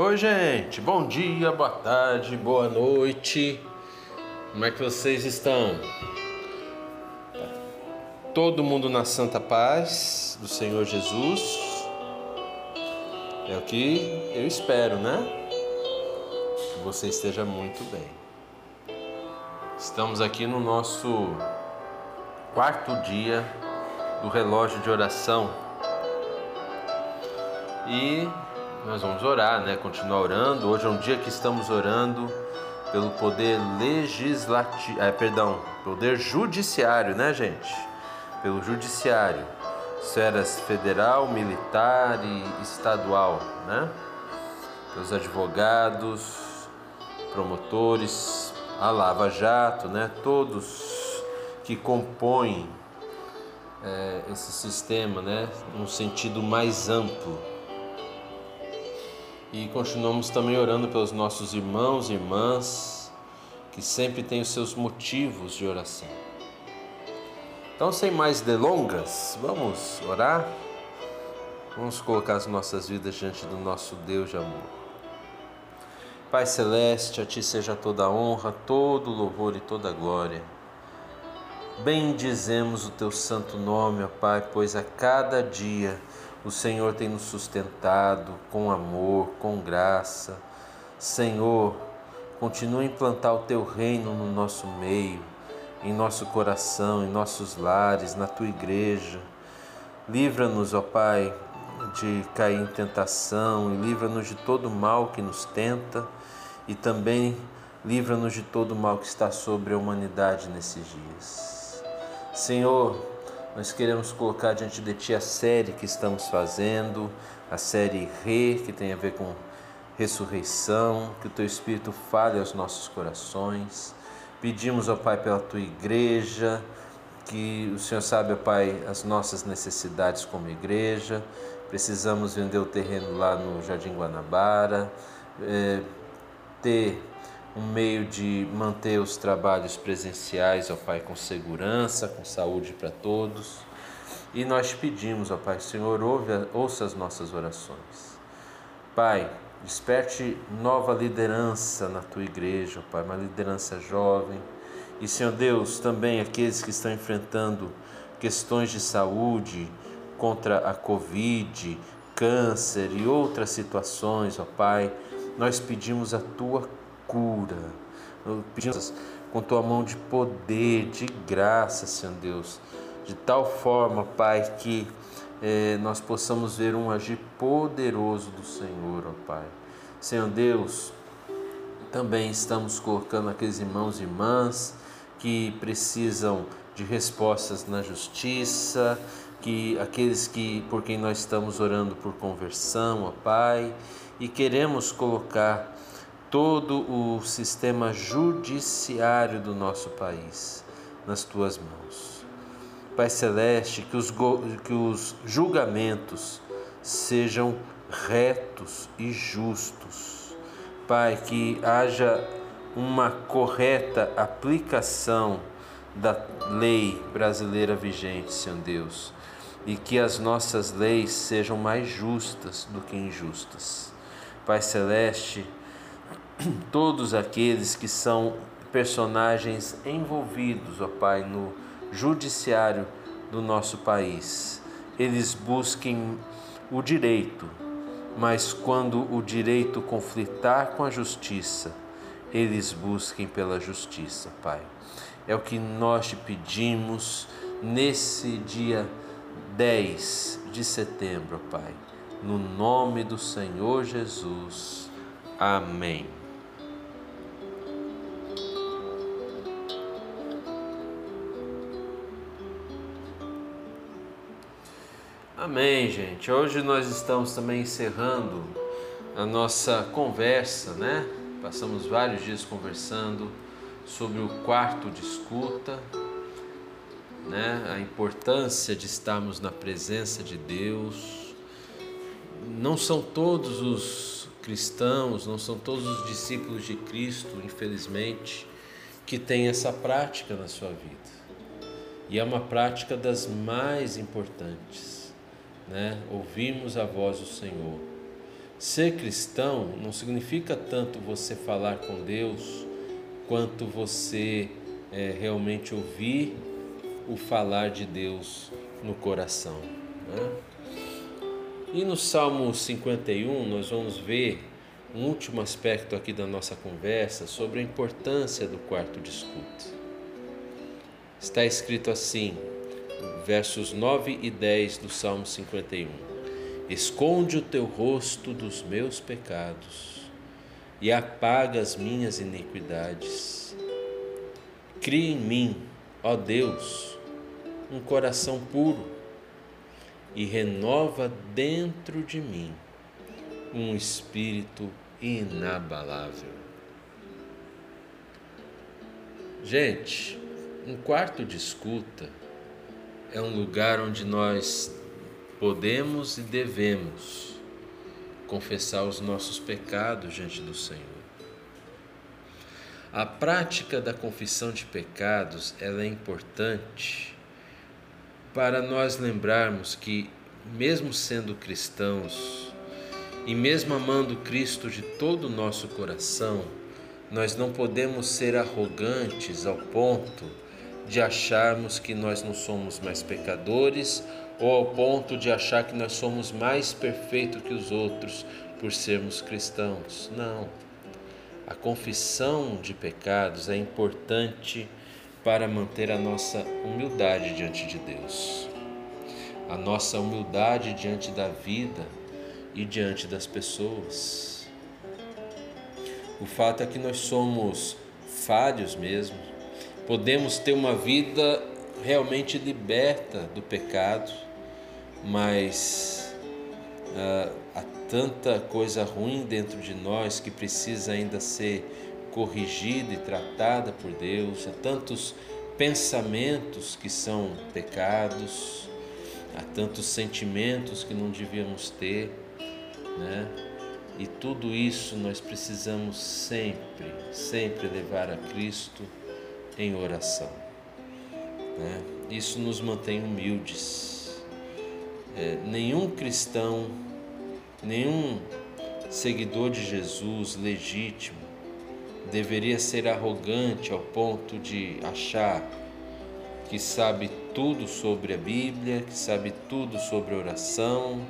Oi, gente. Bom dia, boa tarde, boa noite. Como é que vocês estão? Todo mundo na santa paz do Senhor Jesus. É o que eu espero, né? Que você esteja muito bem. Estamos aqui no nosso quarto dia do relógio de oração. E nós vamos orar, né? Continuar orando. Hoje é um dia que estamos orando pelo poder legislativo, é, perdão, poder judiciário, né, gente? Pelo judiciário, esferas federal, militar e estadual, né? Pelos advogados, promotores, a Lava Jato, né? Todos que compõem é, esse sistema, né? Num sentido mais amplo e continuamos também orando pelos nossos irmãos e irmãs que sempre têm os seus motivos de oração. Então, sem mais delongas, vamos orar? Vamos colocar as nossas vidas diante do nosso Deus de amor. Pai Celeste, a Ti seja toda a honra, todo o louvor e toda a glória. Bendizemos o Teu santo nome, ó Pai, pois a cada dia o Senhor tem nos sustentado com amor, com graça. Senhor, continua a implantar o teu reino no nosso meio, em nosso coração, em nossos lares, na tua igreja. Livra-nos, ó Pai, de cair em tentação e livra-nos de todo mal que nos tenta e também livra-nos de todo mal que está sobre a humanidade nesses dias. Senhor, nós queremos colocar diante de Ti a série que estamos fazendo, a série Re, que tem a ver com ressurreição, que o Teu Espírito fale aos nossos corações. Pedimos, ó Pai, pela Tua igreja, que o Senhor sabe, ó Pai, as nossas necessidades como igreja. Precisamos vender o terreno lá no Jardim Guanabara, é, ter um meio de manter os trabalhos presenciais, ó Pai, com segurança, com saúde para todos. E nós pedimos, ó Pai, Senhor, ouve, ouça as nossas orações. Pai, desperte nova liderança na tua igreja, ó Pai, uma liderança jovem. E, Senhor Deus, também aqueles que estão enfrentando questões de saúde contra a Covid, câncer e outras situações, ó Pai, nós pedimos a tua cura. Pedimos com tua mão de poder, de graça, Senhor Deus, de tal forma, Pai, que eh, nós possamos ver um agir poderoso do Senhor, ó Pai. Senhor Deus, também estamos colocando aqueles irmãos e irmãs que precisam de respostas na justiça, que aqueles que por quem nós estamos orando por conversão, ó Pai, e queremos colocar todo o sistema judiciário do nosso país nas tuas mãos. Pai Celeste, que os, que os julgamentos sejam retos e justos. Pai, que haja uma correta aplicação da lei brasileira vigente, Senhor Deus, e que as nossas leis sejam mais justas do que injustas. Pai Celeste, todos aqueles que são personagens envolvidos, ó Pai, no judiciário do nosso país. Eles busquem o direito, mas quando o direito conflitar com a justiça, eles busquem pela justiça, Pai. É o que nós te pedimos nesse dia 10 de setembro, Pai. No nome do Senhor Jesus. Amém. Amém, gente. Hoje nós estamos também encerrando a nossa conversa, né? Passamos vários dias conversando sobre o quarto de escuta, né? A importância de estarmos na presença de Deus. Não são todos os cristãos, não são todos os discípulos de Cristo, infelizmente, que têm essa prática na sua vida. E é uma prática das mais importantes né? Ouvimos a voz do Senhor. Ser cristão não significa tanto você falar com Deus, quanto você é, realmente ouvir o falar de Deus no coração. Né? E no Salmo 51, nós vamos ver um último aspecto aqui da nossa conversa sobre a importância do quarto de escuta. Está escrito assim, versos 9 e 10 do Salmo 51. Esconde o teu rosto dos meus pecados e apaga as minhas iniquidades. Cria em mim, ó Deus, um coração puro e renova dentro de mim um espírito inabalável. Gente, um quarto de escuta é um lugar onde nós podemos e devemos confessar os nossos pecados diante do Senhor. A prática da confissão de pecados ela é importante para nós lembrarmos que, mesmo sendo cristãos e mesmo amando Cristo de todo o nosso coração, nós não podemos ser arrogantes ao ponto de acharmos que nós não somos mais pecadores ou ao ponto de achar que nós somos mais perfeitos que os outros por sermos cristãos. Não. A confissão de pecados é importante para manter a nossa humildade diante de Deus, a nossa humildade diante da vida e diante das pessoas. O fato é que nós somos falhos mesmo, podemos ter uma vida realmente liberta do pecado, mas ah, há tanta coisa ruim dentro de nós que precisa ainda ser corrigida e tratada por Deus, há tantos pensamentos que são pecados, há tantos sentimentos que não devíamos ter, né? E tudo isso nós precisamos sempre, sempre levar a Cristo em oração. Né? Isso nos mantém humildes. É, nenhum cristão, nenhum seguidor de Jesus legítimo deveria ser arrogante ao ponto de achar que sabe tudo sobre a Bíblia, que sabe tudo sobre oração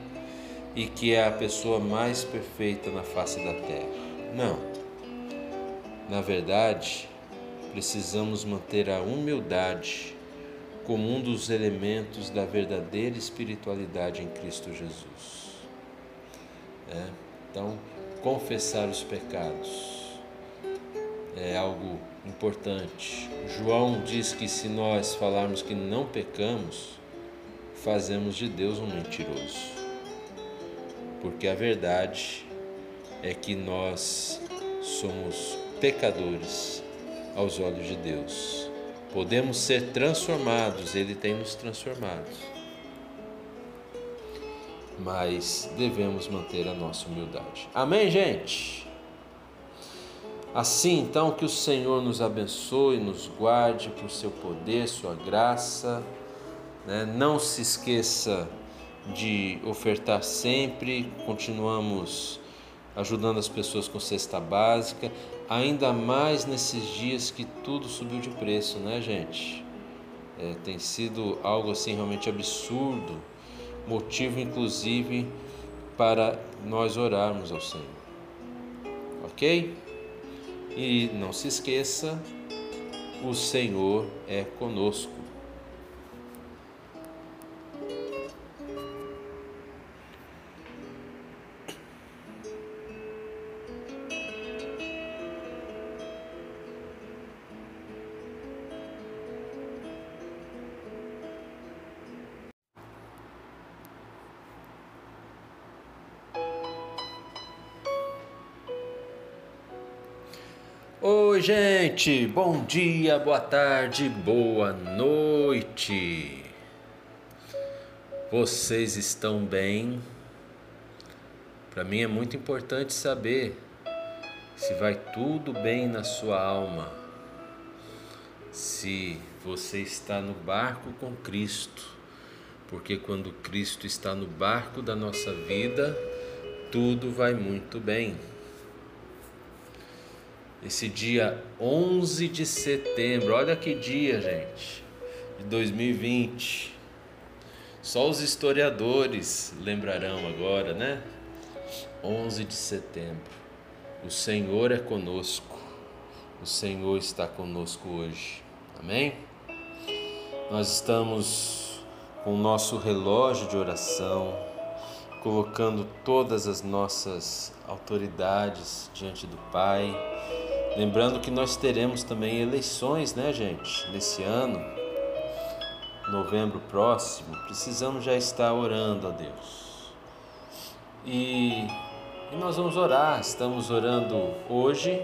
e que é a pessoa mais perfeita na face da terra. Não. Na verdade, precisamos manter a humildade como um dos elementos da verdadeira espiritualidade em Cristo Jesus. É? Então, confessar os pecados é algo importante. João diz que se nós falarmos que não pecamos, fazemos de Deus um mentiroso. Porque a verdade é que nós somos pecadores aos olhos de Deus. Podemos ser transformados, Ele tem nos transformado. Mas devemos manter a nossa humildade. Amém, gente? Assim, então, que o Senhor nos abençoe, nos guarde por seu poder, sua graça. Né? Não se esqueça de ofertar sempre, continuamos ajudando as pessoas com cesta básica, ainda mais nesses dias que tudo subiu de preço, né, gente? É, tem sido algo assim realmente absurdo, motivo inclusive para nós orarmos ao Senhor. Ok? E não se esqueça, o Senhor é conosco. Oi, gente, bom dia, boa tarde, boa noite. Vocês estão bem? Para mim é muito importante saber se vai tudo bem na sua alma, se você está no barco com Cristo, porque quando Cristo está no barco da nossa vida, tudo vai muito bem. Esse dia 11 de setembro, olha que dia, gente, de 2020. Só os historiadores lembrarão agora, né? 11 de setembro. O Senhor é conosco. O Senhor está conosco hoje. Amém? Nós estamos com o nosso relógio de oração, colocando todas as nossas autoridades diante do Pai. Lembrando que nós teremos também eleições, né, gente, nesse ano, novembro próximo. Precisamos já estar orando a Deus. E e nós vamos orar, estamos orando hoje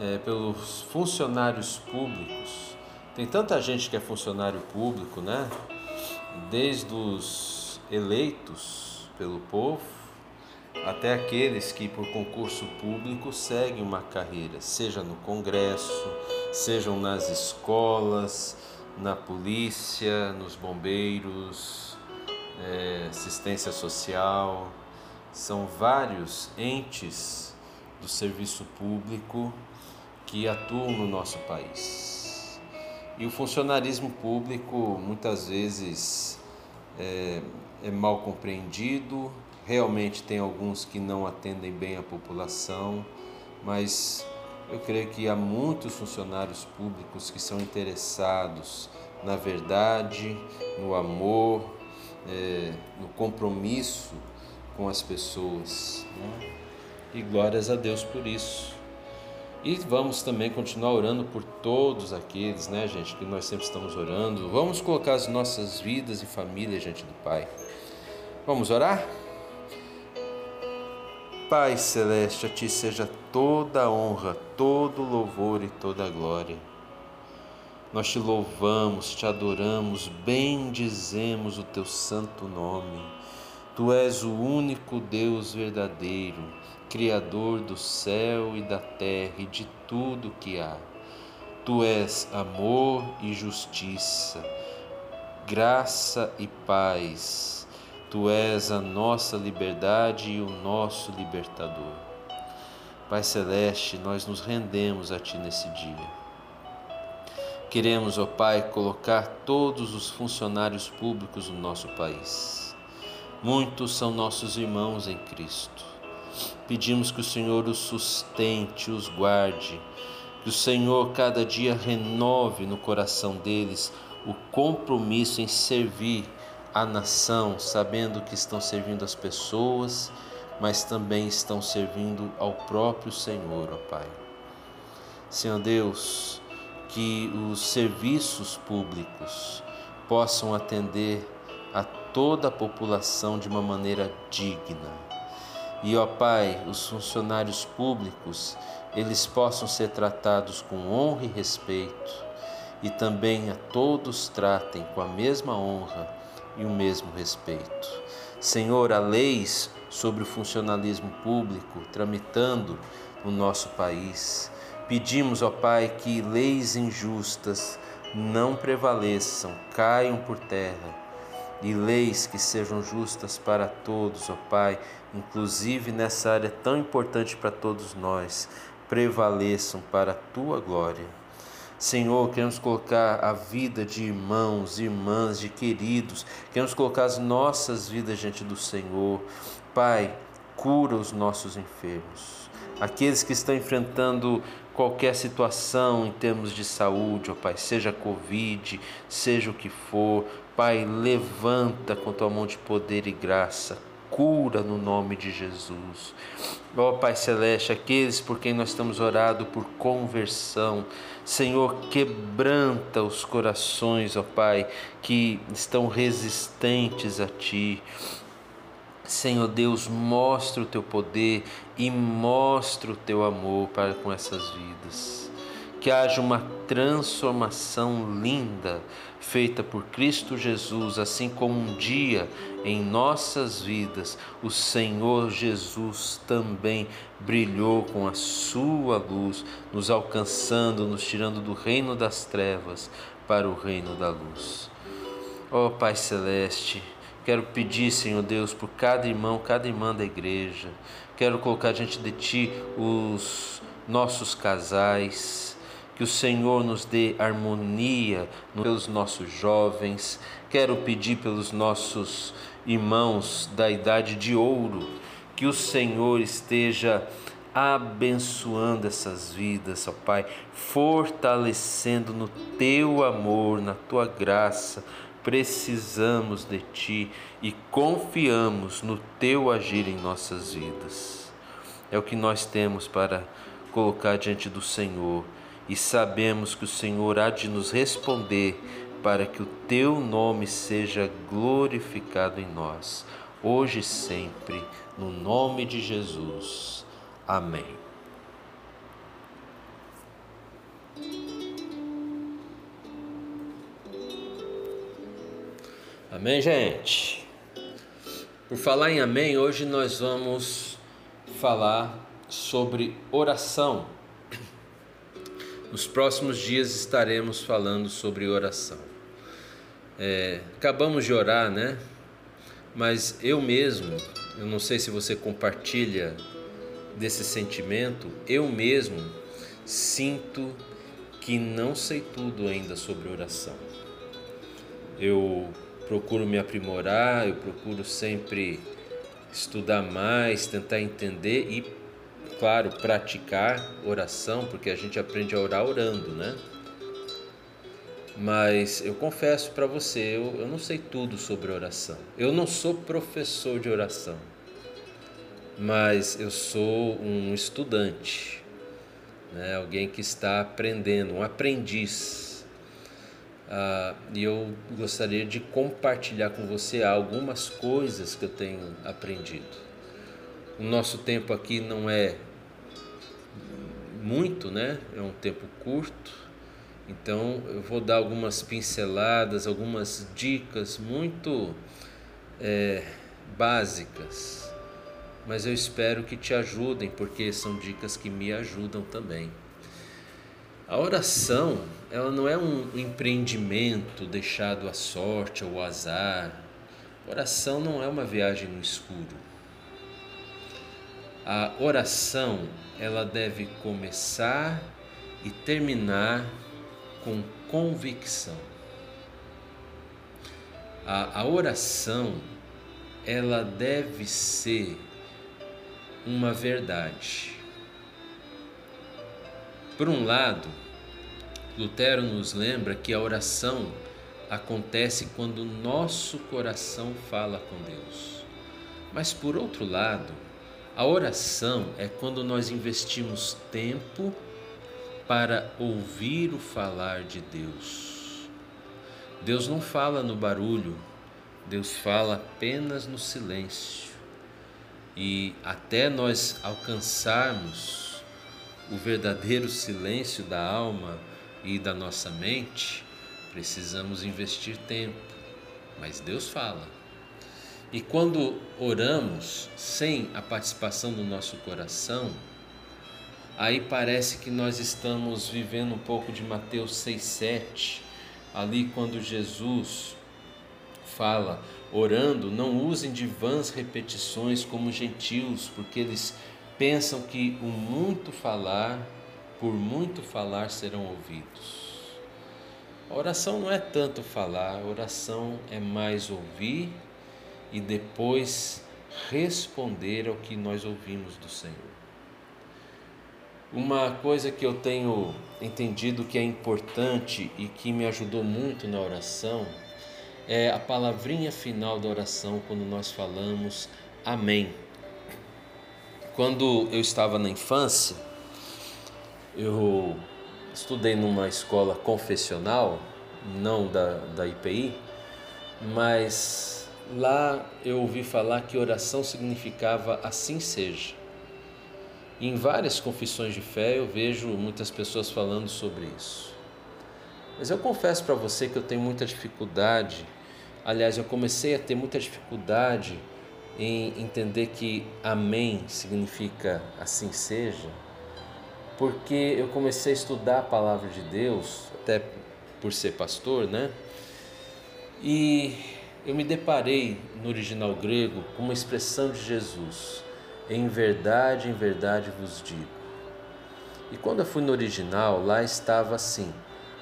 é, pelos funcionários públicos. Tem tanta gente que é funcionário público, né? Desde os eleitos pelo povo até aqueles que por concurso público seguem uma carreira, seja no Congresso, sejam nas escolas, na polícia, nos bombeiros, é, assistência social são vários entes do serviço público que atuam no nosso país. E o funcionarismo público muitas vezes é, é mal compreendido, realmente tem alguns que não atendem bem a população, mas eu creio que há muitos funcionários públicos que são interessados na verdade, no amor, é, no compromisso com as pessoas. Né? E glórias a Deus por isso. E vamos também continuar orando por todos aqueles, né, gente, que nós sempre estamos orando. Vamos colocar as nossas vidas e família diante do Pai. Vamos orar? Pai celeste, a ti seja toda a honra, todo o louvor e toda a glória. Nós te louvamos, te adoramos, bendizemos o teu santo nome Tu és o único Deus verdadeiro, Criador do céu e da terra e de tudo que há. Tu és amor e justiça, graça e paz. Tu és a nossa liberdade e o nosso libertador. Pai Celeste, nós nos rendemos a Ti nesse dia. Queremos, ó Pai, colocar todos os funcionários públicos do nosso país Muitos são nossos irmãos em Cristo. Pedimos que o Senhor os sustente, os guarde, que o Senhor cada dia renove no coração deles o compromisso em servir a nação, sabendo que estão servindo as pessoas, mas também estão servindo ao próprio Senhor, ó Pai. Senhor Deus, que os serviços públicos possam atender a toda a população de uma maneira digna. E, ó Pai, os funcionários públicos, eles possam ser tratados com honra e respeito, e também a todos tratem com a mesma honra e o mesmo respeito. Senhor, há leis sobre o funcionalismo público tramitando no nosso país. Pedimos, ó Pai, que leis injustas não prevaleçam, caiam por terra e leis que sejam justas para todos, ó Pai, inclusive nessa área tão importante para todos nós, prevaleçam para a tua glória. Senhor, queremos colocar a vida de irmãos, irmãs, de queridos, queremos colocar as nossas vidas diante do Senhor. Pai, cura os nossos enfermos. Aqueles que estão enfrentando qualquer situação em termos de saúde, ó Pai, seja Covid, seja o que for, Pai, levanta com tua mão de poder e graça, cura no nome de Jesus. Ó Pai Celeste, aqueles por quem nós estamos orando por conversão, Senhor, quebranta os corações, ó Pai, que estão resistentes a Ti. Senhor Deus, mostra o teu poder e mostra o teu amor para com essas vidas. Que haja uma transformação linda feita por Cristo Jesus, assim como um dia em nossas vidas o Senhor Jesus também brilhou com a sua luz, nos alcançando, nos tirando do reino das trevas para o reino da luz. Ó oh, Pai celeste, Quero pedir, Senhor Deus, por cada irmão, cada irmã da igreja. Quero colocar diante de Ti os nossos casais. Que o Senhor nos dê harmonia pelos nossos jovens. Quero pedir pelos nossos irmãos da idade de ouro. Que o Senhor esteja abençoando essas vidas, ó Pai, fortalecendo no teu amor, na tua graça precisamos de Ti e confiamos no Teu agir em nossas vidas. É o que nós temos para colocar diante do Senhor e sabemos que o Senhor há de nos responder para que o Teu nome seja glorificado em nós, hoje e sempre, no nome de Jesus. Amém. Amém, gente? Por falar em amém, hoje nós vamos falar sobre oração. Nos próximos dias estaremos falando sobre oração. É, acabamos de orar, né? Mas eu mesmo, eu não sei se você compartilha desse sentimento, eu mesmo sinto que não sei tudo ainda sobre oração. Eu procuro me aprimorar, eu procuro sempre estudar mais, tentar entender e, claro, praticar oração, porque a gente aprende a orar orando, né? Mas eu confesso para você, eu, eu não sei tudo sobre oração. Eu não sou professor de oração, mas eu sou um estudante, né? alguém que está aprendendo, um aprendiz ah, e eu gostaria de compartilhar com você algumas coisas que eu tenho aprendido. O nosso tempo aqui não é muito, né? É um tempo curto. Então eu vou dar algumas pinceladas, algumas dicas muito é, básicas, mas eu espero que te ajudem, porque são dicas que me ajudam também. A oração, ela não é um empreendimento deixado à sorte ou ao azar. Oração não é uma viagem no escuro. A oração, ela deve começar e terminar com convicção. A, a oração, ela deve ser uma verdade por um lado, Lutero nos lembra que a oração acontece quando o nosso coração fala com Deus. Mas por outro lado, a oração é quando nós investimos tempo para ouvir o falar de Deus. Deus não fala no barulho, Deus fala apenas no silêncio. E até nós alcançarmos o verdadeiro silêncio da alma e da nossa mente, precisamos investir tempo. Mas Deus fala. E quando oramos sem a participação do nosso coração, aí parece que nós estamos vivendo um pouco de Mateus 6,7, ali quando Jesus fala, orando, não usem de vãs repetições como gentios, porque eles pensam que o muito falar, por muito falar serão ouvidos. A oração não é tanto falar, a oração é mais ouvir e depois responder ao que nós ouvimos do Senhor. Uma coisa que eu tenho entendido que é importante e que me ajudou muito na oração é a palavrinha final da oração quando nós falamos Amém. Quando eu estava na infância, eu estudei numa escola confessional, não da, da IPI, mas lá eu ouvi falar que oração significava assim seja. Em várias confissões de fé eu vejo muitas pessoas falando sobre isso. Mas eu confesso para você que eu tenho muita dificuldade, aliás, eu comecei a ter muita dificuldade em entender que amém significa assim seja, porque eu comecei a estudar a palavra de Deus, até por ser pastor, né? E eu me deparei no original grego com uma expressão de Jesus: Em verdade, em verdade vos digo. E quando eu fui no original, lá estava assim: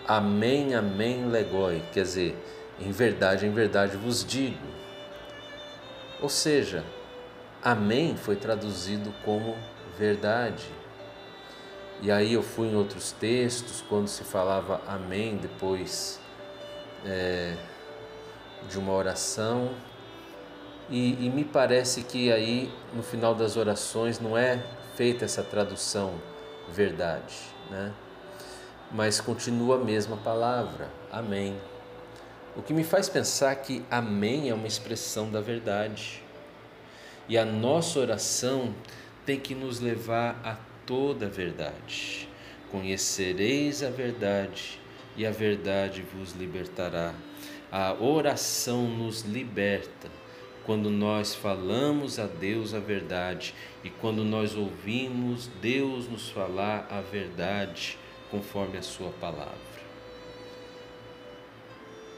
Amém, amém, legoi, quer dizer, em verdade, em verdade vos digo. Ou seja, amém foi traduzido como verdade. E aí eu fui em outros textos, quando se falava amém, depois é, de uma oração. E, e me parece que aí no final das orações não é feita essa tradução verdade, né? mas continua a mesma palavra, amém. O que me faz pensar que amém é uma expressão da verdade. E a nossa oração tem que nos levar a toda a verdade. Conhecereis a verdade e a verdade vos libertará. A oração nos liberta quando nós falamos a Deus a verdade e quando nós ouvimos Deus nos falar a verdade conforme a Sua palavra.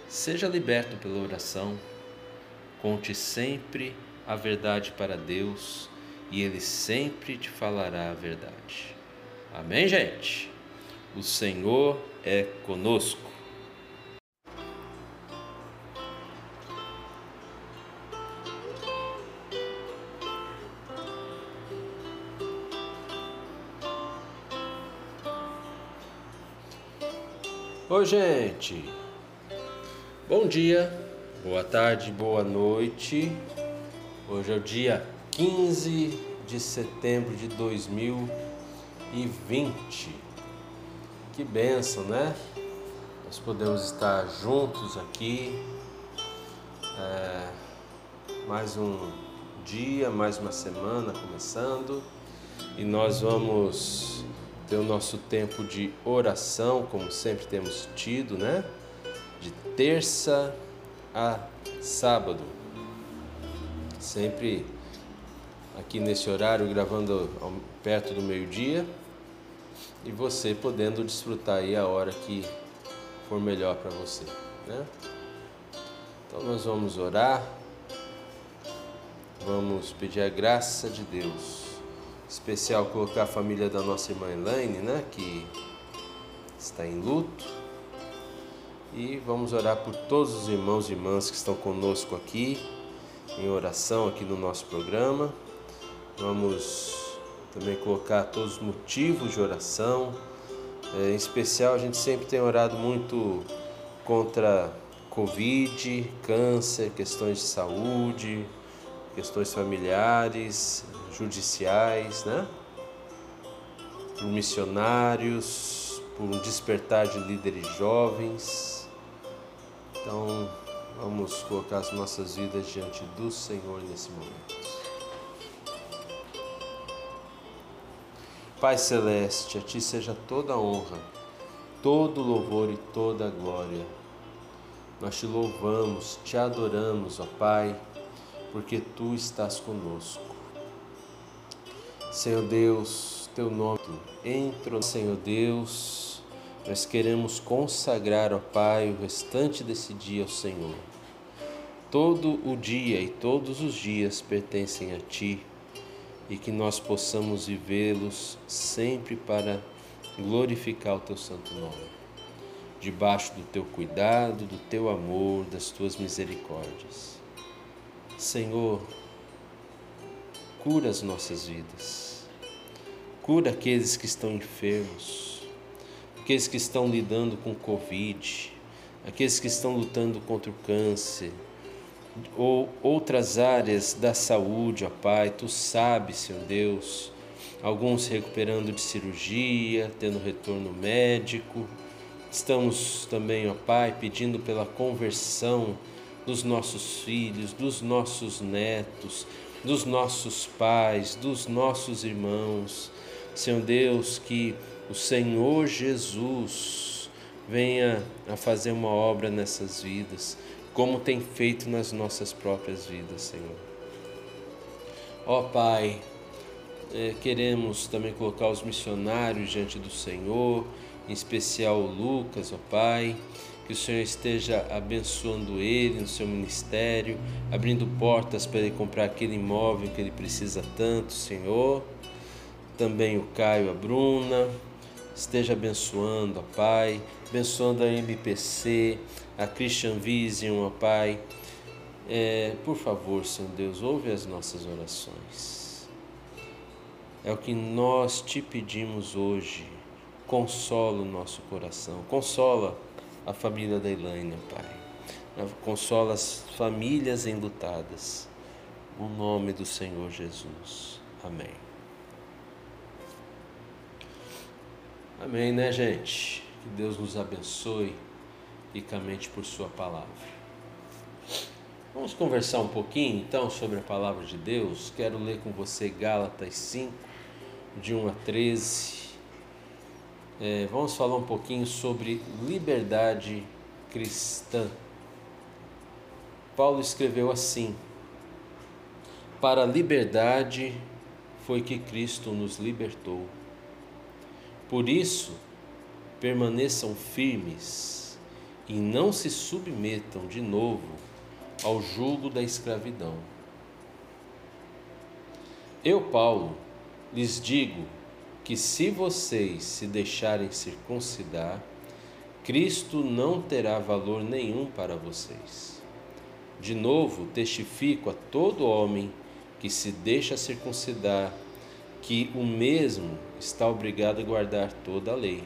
Seja liberto pela oração, conte sempre a verdade para Deus e Ele sempre te falará a verdade. Amém, gente? O Senhor é conosco. Oi, gente. Bom dia, boa tarde, boa noite. Hoje é o dia 15 de setembro de 2020. Que benção, né? Nós podemos estar juntos aqui. É, mais um dia, mais uma semana começando. E nós vamos ter o nosso tempo de oração, como sempre temos tido, né? De terça a sábado. Sempre aqui nesse horário, gravando perto do meio-dia. E você podendo desfrutar aí a hora que for melhor para você, né? Então nós vamos orar. Vamos pedir a graça de Deus especial colocar a família da nossa irmã Elaine, né, que está em luto. E vamos orar por todos os irmãos e irmãs que estão conosco aqui, em oração aqui no nosso programa. Vamos também colocar todos os motivos de oração. É, em especial, a gente sempre tem orado muito contra Covid, câncer, questões de saúde, questões familiares, judiciais, né? por missionários, por um despertar de líderes jovens. Então, vamos colocar as nossas vidas diante do Senhor nesse momento. Pai Celeste, a Ti seja toda a honra, todo o louvor e toda a glória. Nós te louvamos, te adoramos, ó Pai, porque Tu estás conosco. Senhor Deus, teu nome entra, Senhor Deus, nós queremos consagrar, ó Pai, o restante desse dia ao Senhor. Todo o dia e todos os dias pertencem a Ti e que nós possamos vivê-los sempre para glorificar o Teu santo nome, debaixo do Teu cuidado, do Teu amor, das Tuas misericórdias. Senhor, cura as nossas vidas. Cura aqueles que estão enfermos, aqueles que estão lidando com Covid, aqueles que estão lutando contra o câncer, ou outras áreas da saúde, ó Pai, Tu sabes, Senhor Deus, alguns recuperando de cirurgia, tendo retorno médico. Estamos também, ó Pai, pedindo pela conversão dos nossos filhos, dos nossos netos, dos nossos pais, dos nossos irmãos. Senhor Deus, que o Senhor Jesus venha a fazer uma obra nessas vidas, como tem feito nas nossas próprias vidas, Senhor. Ó Pai, é, queremos também colocar os missionários diante do Senhor, em especial o Lucas, ó Pai, que o Senhor esteja abençoando ele no seu ministério, abrindo portas para ele comprar aquele imóvel que ele precisa tanto, Senhor. Também o Caio, a Bruna, esteja abençoando, ó Pai, abençoando a MPC, a Christian Vision, ó Pai. É, por favor, Senhor Deus, ouve as nossas orações. É o que nós te pedimos hoje. Consola o nosso coração, consola a família da Elaine, Pai. Consola as famílias enlutadas. No nome do Senhor Jesus. Amém. Amém, né, gente? Que Deus nos abençoe ricamente por Sua palavra. Vamos conversar um pouquinho então sobre a palavra de Deus. Quero ler com você Gálatas 5, de 1 a 13. É, vamos falar um pouquinho sobre liberdade cristã. Paulo escreveu assim: Para a liberdade foi que Cristo nos libertou. Por isso, permaneçam firmes e não se submetam de novo ao jugo da escravidão. Eu, Paulo, lhes digo que se vocês se deixarem circuncidar, Cristo não terá valor nenhum para vocês. De novo, testifico a todo homem que se deixa circuncidar que o mesmo está obrigado a guardar toda a lei.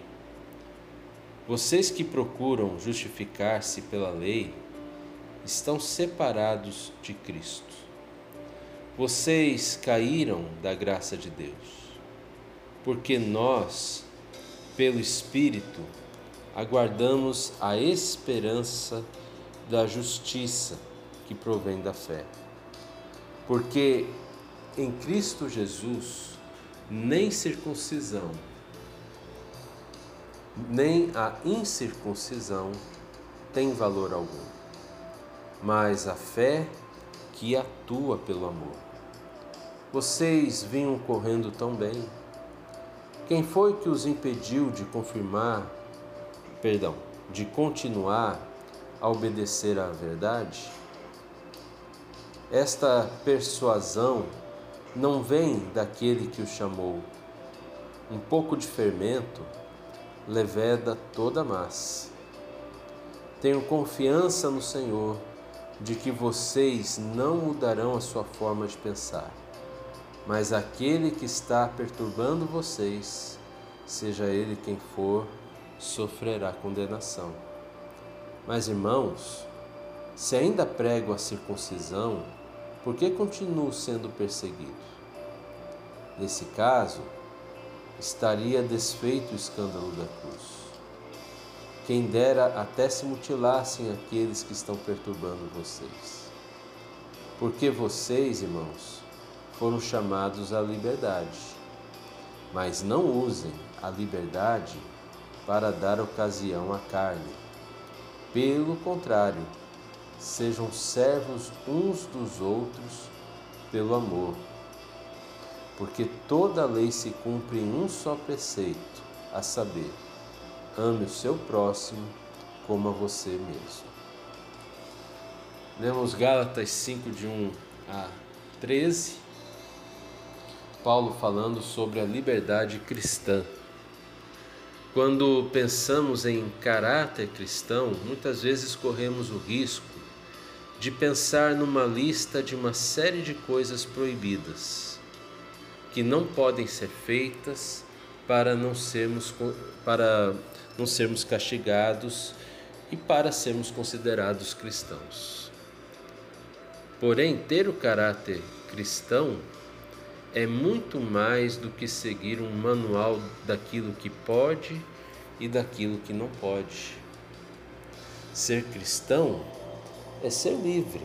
Vocês que procuram justificar-se pela lei estão separados de Cristo. Vocês caíram da graça de Deus porque nós, pelo Espírito, aguardamos a esperança da justiça que provém da fé. Porque em Cristo Jesus, nem circuncisão, nem a incircuncisão tem valor algum, mas a fé que atua pelo amor. Vocês vinham correndo tão bem quem foi que os impediu de confirmar, perdão, de continuar a obedecer à verdade? Esta persuasão não vem daquele que o chamou. Um pouco de fermento leveda toda a massa. Tenho confiança no Senhor de que vocês não mudarão a sua forma de pensar mas aquele que está perturbando vocês, seja ele quem for, sofrerá condenação. Mas irmãos, se ainda prego a circuncisão, por que continuo sendo perseguido? Nesse caso, estaria desfeito o escândalo da cruz. Quem dera até se mutilassem aqueles que estão perturbando vocês. Porque vocês, irmãos, foram chamados à liberdade. Mas não usem a liberdade para dar ocasião à carne. Pelo contrário, sejam servos uns dos outros pelo amor. Porque toda lei se cumpre em um só preceito, a saber, ame o seu próximo como a você mesmo. Lemos Gálatas 5, de 1 a 13. Paulo falando sobre a liberdade cristã. Quando pensamos em caráter cristão, muitas vezes corremos o risco de pensar numa lista de uma série de coisas proibidas que não podem ser feitas para não sermos para não sermos castigados e para sermos considerados cristãos. Porém, ter o caráter cristão é muito mais do que seguir um manual daquilo que pode e daquilo que não pode. Ser cristão é ser livre.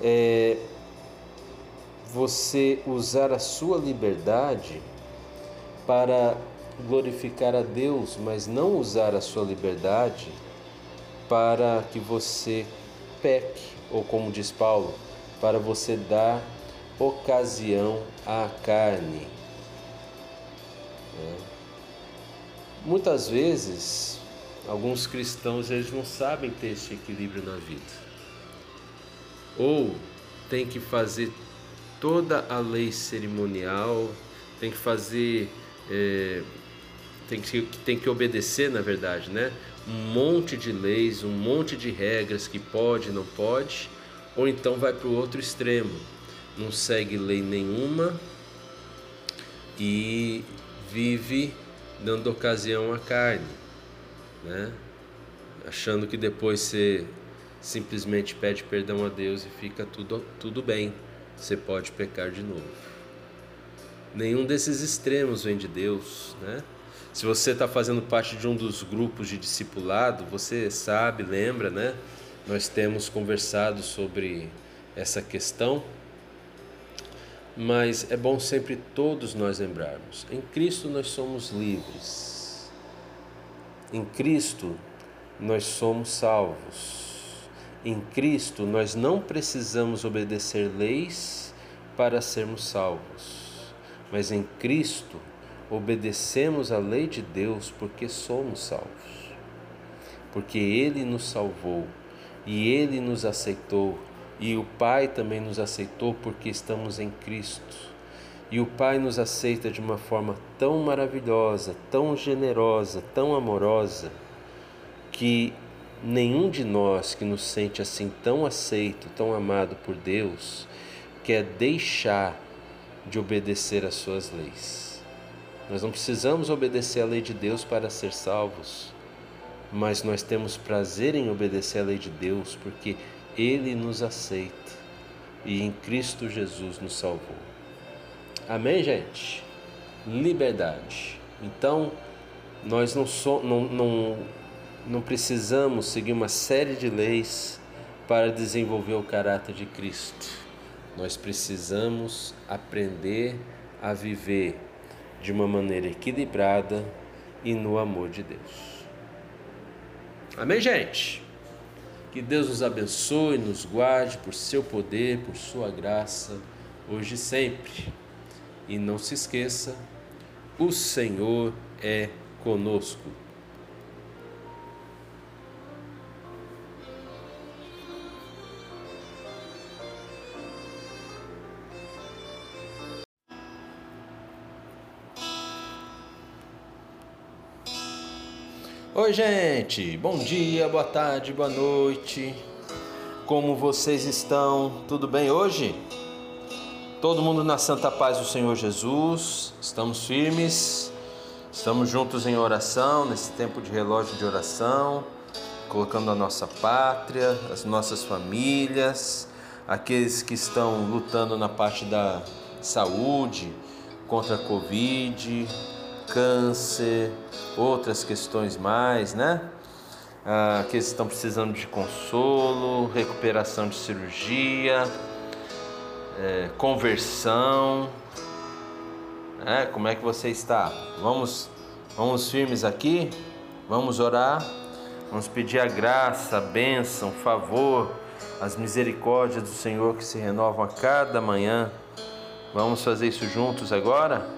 É você usar a sua liberdade para glorificar a Deus, mas não usar a sua liberdade para que você peque, ou como diz Paulo, para você dar ocasião à carne. É. Muitas vezes alguns cristãos eles não sabem ter esse equilíbrio na vida. Ou tem que fazer toda a lei cerimonial, tem que fazer, é, tem, que, tem que obedecer, na verdade, né? Um monte de leis, um monte de regras que pode, não pode, ou então vai para o outro extremo, não segue lei nenhuma e vive dando ocasião à carne, né? Achando que depois você simplesmente pede perdão a Deus e fica tudo, tudo bem, você pode pecar de novo. Nenhum desses extremos vem de Deus, né? Se você está fazendo parte de um dos grupos de discipulado, você sabe, lembra, né? Nós temos conversado sobre essa questão, mas é bom sempre todos nós lembrarmos: em Cristo nós somos livres, em Cristo nós somos salvos, em Cristo nós não precisamos obedecer leis para sermos salvos, mas em Cristo obedecemos a lei de Deus porque somos salvos, porque Ele nos salvou e Ele nos aceitou, e o Pai também nos aceitou porque estamos em Cristo. E o Pai nos aceita de uma forma tão maravilhosa, tão generosa, tão amorosa, que nenhum de nós que nos sente assim tão aceito, tão amado por Deus, quer deixar de obedecer às suas leis. Nós não precisamos obedecer à lei de Deus para ser salvos mas nós temos prazer em obedecer à lei de Deus porque Ele nos aceita e em Cristo Jesus nos salvou. Amém, gente? Liberdade. Então, nós não, so, não, não, não precisamos seguir uma série de leis para desenvolver o caráter de Cristo. Nós precisamos aprender a viver de uma maneira equilibrada e no amor de Deus. Amém, gente? Que Deus nos abençoe, nos guarde por seu poder, por sua graça, hoje e sempre. E não se esqueça, o Senhor é conosco. Oi, gente. Bom dia, boa tarde, boa noite. Como vocês estão? Tudo bem hoje? Todo mundo na santa paz do Senhor Jesus. Estamos firmes. Estamos juntos em oração, nesse tempo de relógio de oração, colocando a nossa pátria, as nossas famílias, aqueles que estão lutando na parte da saúde contra a Covid, câncer, outras questões mais, né? Ah, que estão precisando de consolo, recuperação de cirurgia, é, conversão. É, como é que você está? Vamos, vamos firmes aqui? Vamos orar? Vamos pedir a graça, a bênção, o favor, as misericórdias do Senhor que se renovam a cada manhã. Vamos fazer isso juntos agora?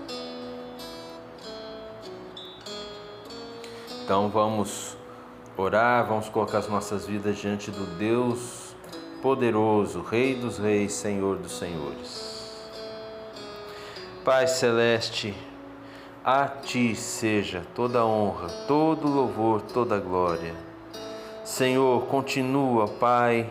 Então vamos orar, vamos colocar as nossas vidas diante do Deus poderoso, Rei dos Reis, Senhor dos Senhores. Pai Celeste, a Ti seja toda honra, todo louvor, toda glória. Senhor, continua, Pai,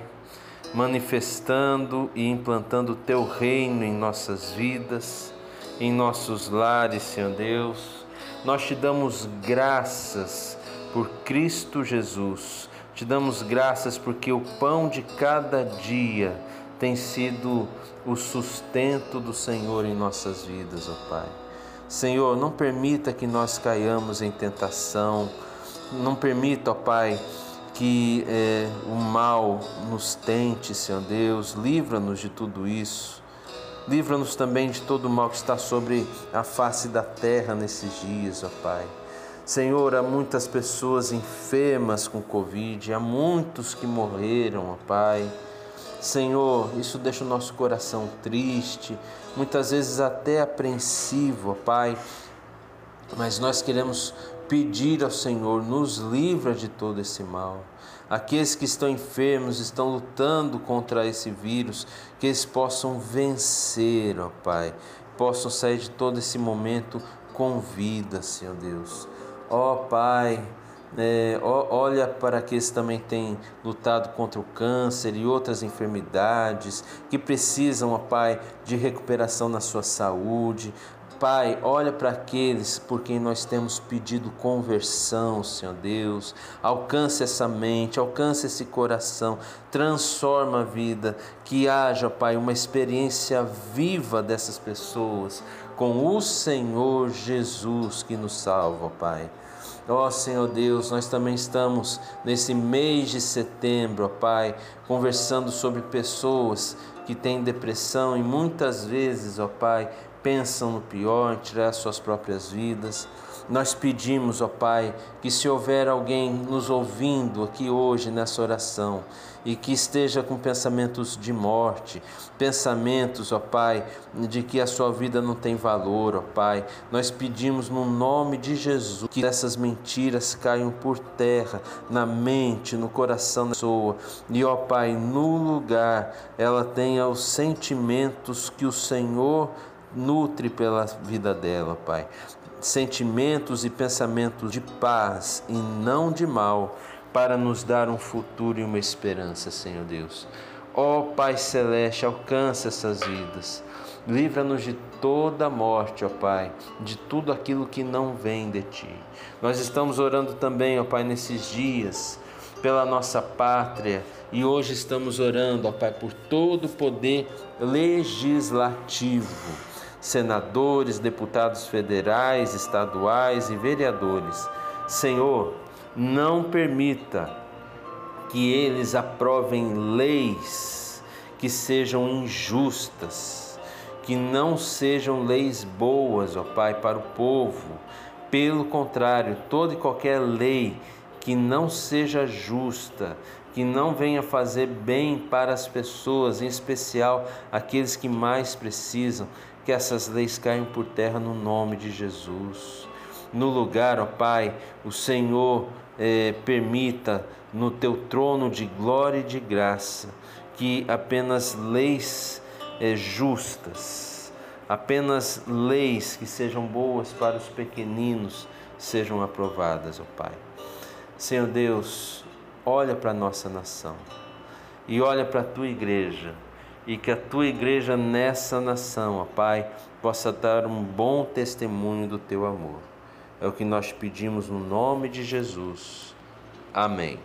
manifestando e implantando o Teu reino em nossas vidas, em nossos lares, Senhor Deus nós te damos graças por Cristo Jesus. Te damos graças porque o pão de cada dia tem sido o sustento do Senhor em nossas vidas, ó Pai. Senhor, não permita que nós caiamos em tentação, não permita, ó Pai, que é, o mal nos tente, Senhor Deus, livra-nos de tudo isso. Livra-nos também de todo o mal que está sobre a face da terra nesses dias, ó Pai. Senhor, há muitas pessoas enfermas com Covid, há muitos que morreram, ó Pai. Senhor, isso deixa o nosso coração triste, muitas vezes até apreensivo, ó Pai. Mas nós queremos pedir ao Senhor, nos livra de todo esse mal. Aqueles que estão enfermos, estão lutando contra esse vírus, que eles possam vencer, ó Pai, possam sair de todo esse momento com vida, Senhor Deus. Ó Pai, é, olha para aqueles que também têm lutado contra o câncer e outras enfermidades, que precisam, ó Pai, de recuperação na sua saúde. Pai, olha para aqueles por quem nós temos pedido conversão, Senhor Deus. Alcance essa mente, alcance esse coração, transforma a vida, que haja, Pai, uma experiência viva dessas pessoas com o Senhor Jesus que nos salva, Pai. Ó oh, Senhor Deus, nós também estamos nesse mês de setembro, ó Pai, conversando sobre pessoas que têm depressão e muitas vezes, ó Pai, pensam no pior, em tirar suas próprias vidas. Nós pedimos, ó Pai, que se houver alguém nos ouvindo aqui hoje nessa oração e que esteja com pensamentos de morte, pensamentos, ó Pai, de que a sua vida não tem valor, ó Pai, nós pedimos no nome de Jesus que essas mentiras caiam por terra na mente, no coração da pessoa e, ó Pai, no lugar ela tenha os sentimentos que o Senhor nutre pela vida dela, Pai. Sentimentos e pensamentos de paz e não de mal, para nos dar um futuro e uma esperança, Senhor Deus. Ó oh, Pai Celeste, alcança essas vidas. Livra-nos de toda morte, ó Pai, de tudo aquilo que não vem de Ti. Nós estamos orando também, ó Pai, nesses dias, pela nossa pátria, e hoje estamos orando, ó Pai, por todo o poder legislativo senadores, deputados federais, estaduais e vereadores. Senhor, não permita que eles aprovem leis que sejam injustas, que não sejam leis boas, ó Pai, para o povo. Pelo contrário, toda e qualquer lei que não seja justa, que não venha fazer bem para as pessoas, em especial aqueles que mais precisam, que essas leis caiam por terra no nome de Jesus. No lugar, ó Pai, o Senhor eh, permita no teu trono de glória e de graça que apenas leis eh, justas, apenas leis que sejam boas para os pequeninos sejam aprovadas, ó Pai. Senhor Deus, olha para a nossa nação e olha para a tua igreja e que a tua igreja nessa nação, ó Pai, possa dar um bom testemunho do teu amor. É o que nós pedimos no nome de Jesus. Amém.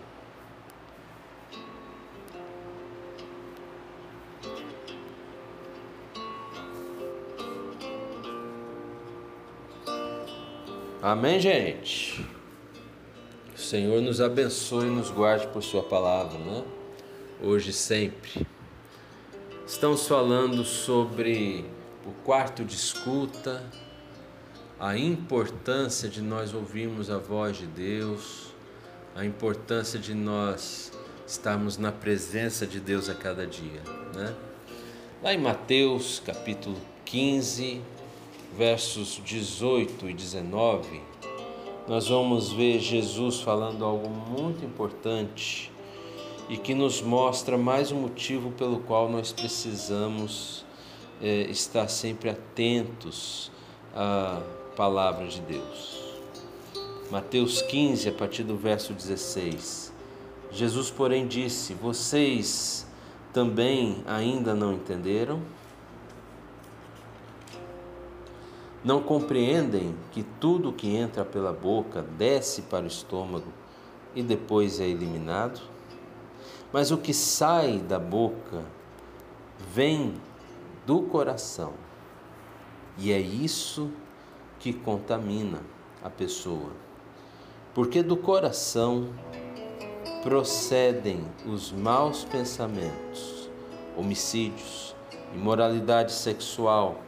Amém, gente? O Senhor nos abençoe e nos guarde por Sua palavra, né? Hoje e sempre. Estamos falando sobre o quarto de escuta, a importância de nós ouvirmos a voz de Deus, a importância de nós estarmos na presença de Deus a cada dia, né? Lá em Mateus capítulo 15, versos 18 e 19, nós vamos ver Jesus falando algo muito importante e que nos mostra mais um motivo pelo qual nós precisamos é, estar sempre atentos à palavra de Deus. Mateus 15, a partir do verso 16. Jesus, porém, disse: Vocês também ainda não entenderam? Não compreendem que tudo que entra pela boca desce para o estômago e depois é eliminado? Mas o que sai da boca vem do coração. E é isso que contamina a pessoa. Porque do coração procedem os maus pensamentos, homicídios, imoralidade sexual,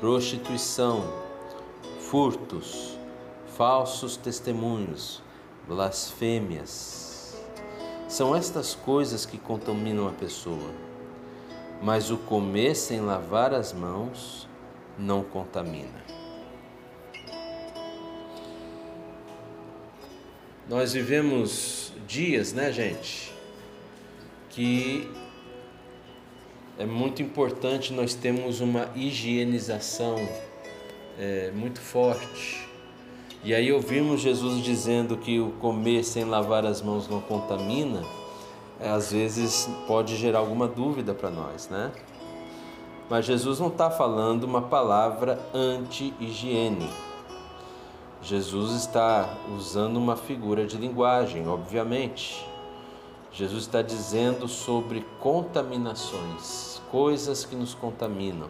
prostituição, furtos, falsos testemunhos, blasfêmias, são estas coisas que contaminam a pessoa. Mas o comer sem lavar as mãos não contamina. Nós vivemos dias, né, gente, que é muito importante nós temos uma higienização é, muito forte e aí ouvimos Jesus dizendo que o comer sem lavar as mãos não contamina, é, às vezes pode gerar alguma dúvida para nós, né? Mas Jesus não está falando uma palavra anti-higiene. Jesus está usando uma figura de linguagem, obviamente. Jesus está dizendo sobre contaminações, coisas que nos contaminam.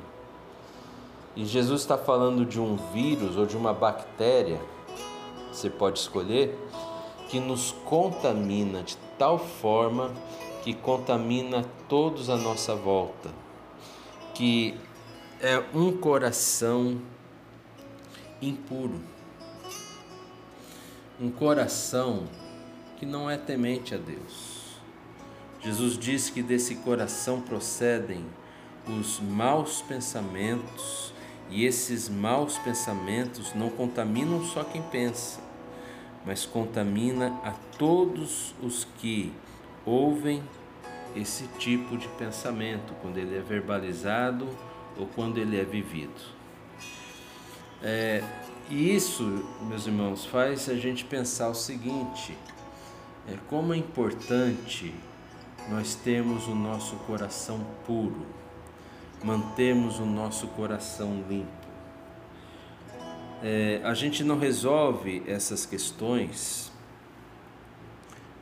E Jesus está falando de um vírus ou de uma bactéria, você pode escolher, que nos contamina de tal forma que contamina todos à nossa volta que é um coração impuro, um coração que não é temente a Deus. Jesus diz que desse coração procedem os maus pensamentos, e esses maus pensamentos não contaminam só quem pensa, mas contamina a todos os que ouvem esse tipo de pensamento, quando ele é verbalizado ou quando ele é vivido. É, e isso, meus irmãos, faz a gente pensar o seguinte: é, como é importante nós termos o nosso coração puro, mantermos o nosso coração limpo. É, a gente não resolve essas questões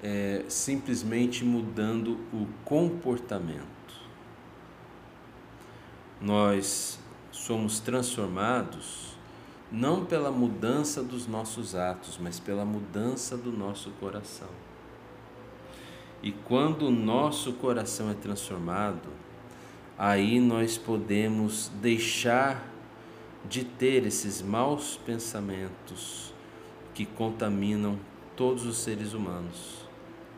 é, simplesmente mudando o comportamento. Nós somos transformados não pela mudança dos nossos atos, mas pela mudança do nosso coração. E quando o nosso coração é transformado, aí nós podemos deixar de ter esses maus pensamentos que contaminam todos os seres humanos.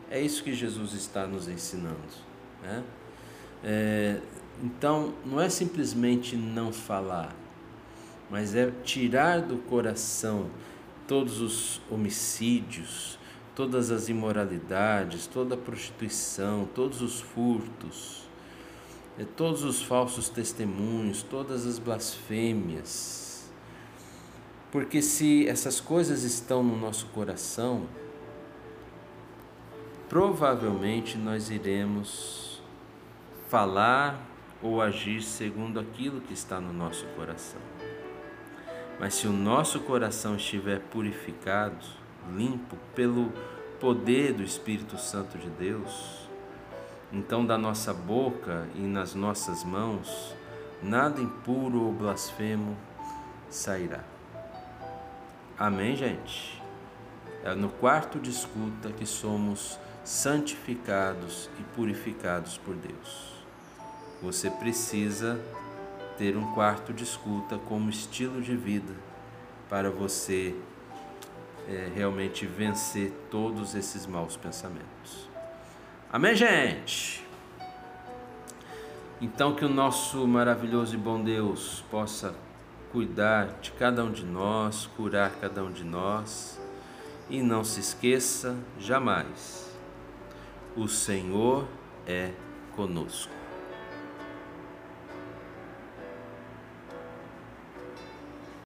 É isso que Jesus está nos ensinando. Né? É, então, não é simplesmente não falar, mas é tirar do coração todos os homicídios, todas as imoralidades, toda a prostituição, todos os furtos, todos os falsos testemunhos, todas as blasfêmias. Porque se essas coisas estão no nosso coração, provavelmente nós iremos falar ou agir segundo aquilo que está no nosso coração. Mas se o nosso coração estiver purificado, limpo pelo poder do Espírito Santo de Deus, então da nossa boca e nas nossas mãos nada impuro ou blasfemo sairá. Amém, gente? É no quarto de escuta que somos santificados e purificados por Deus. Você precisa ter um quarto de escuta como estilo de vida para você é, realmente vencer todos esses maus pensamentos. Amém, gente? Então, que o nosso maravilhoso e bom Deus possa cuidar de cada um de nós, curar cada um de nós. E não se esqueça jamais o Senhor é conosco.